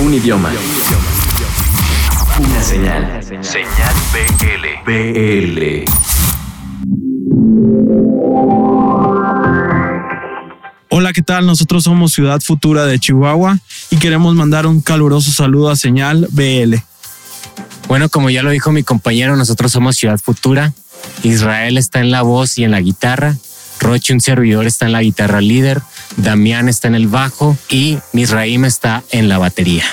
Un idioma. Una señal. Señal BL. BL. Hola, ¿qué tal? Nosotros somos Ciudad Futura de Chihuahua y queremos mandar un caluroso saludo a Señal BL. Bueno, como ya lo dijo mi compañero, nosotros somos Ciudad Futura. Israel está en la voz y en la guitarra. Roche, un servidor, está en la guitarra líder. Damián está en el bajo y Misraim está en la batería.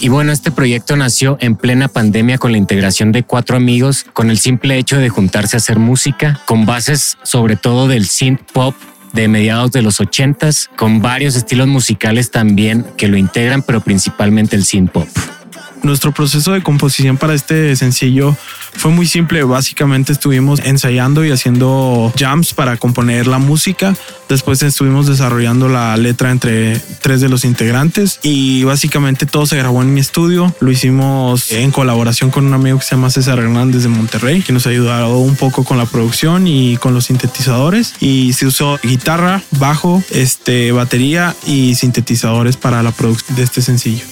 Y bueno, este proyecto nació en plena pandemia con la integración de cuatro amigos, con el simple hecho de juntarse a hacer música, con bases sobre todo del synth pop de mediados de los ochentas, con varios estilos musicales también que lo integran, pero principalmente el synth pop. Nuestro proceso de composición para este sencillo fue muy simple. Básicamente estuvimos ensayando y haciendo jams para componer la música. Después estuvimos desarrollando la letra entre tres de los integrantes y básicamente todo se grabó en mi estudio. Lo hicimos en colaboración con un amigo que se llama César Hernández de Monterrey, que nos ayudó un poco con la producción y con los sintetizadores. Y se usó guitarra, bajo, este, batería y sintetizadores para la producción de este sencillo.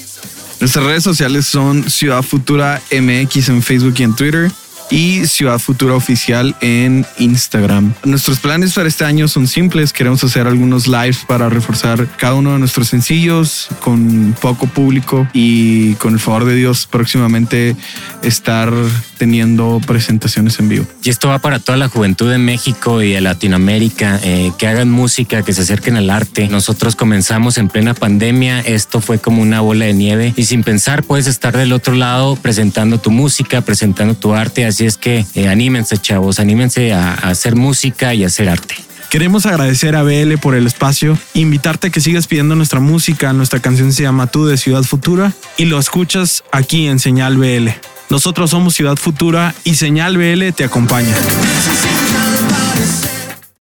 Nuestras redes sociales son Ciudad Futura MX en Facebook y en Twitter y Ciudad Futura Oficial en Instagram. Nuestros planes para este año son simples. Queremos hacer algunos lives para reforzar cada uno de nuestros sencillos con poco público y con el favor de Dios próximamente estar teniendo presentaciones en vivo. Y esto va para toda la juventud de México y de Latinoamérica, eh, que hagan música, que se acerquen al arte. Nosotros comenzamos en plena pandemia, esto fue como una bola de nieve y sin pensar puedes estar del otro lado presentando tu música, presentando tu arte, así es que eh, anímense chavos, anímense a, hacer música y hacer arte. Queremos agradecer a BL por el espacio, invitarte a que sigas pidiendo nuestra música. Nuestra canción se llama Tú de Ciudad Futura y lo escuchas aquí en Señal BL. Nosotros somos Ciudad Futura y Señal BL te acompaña.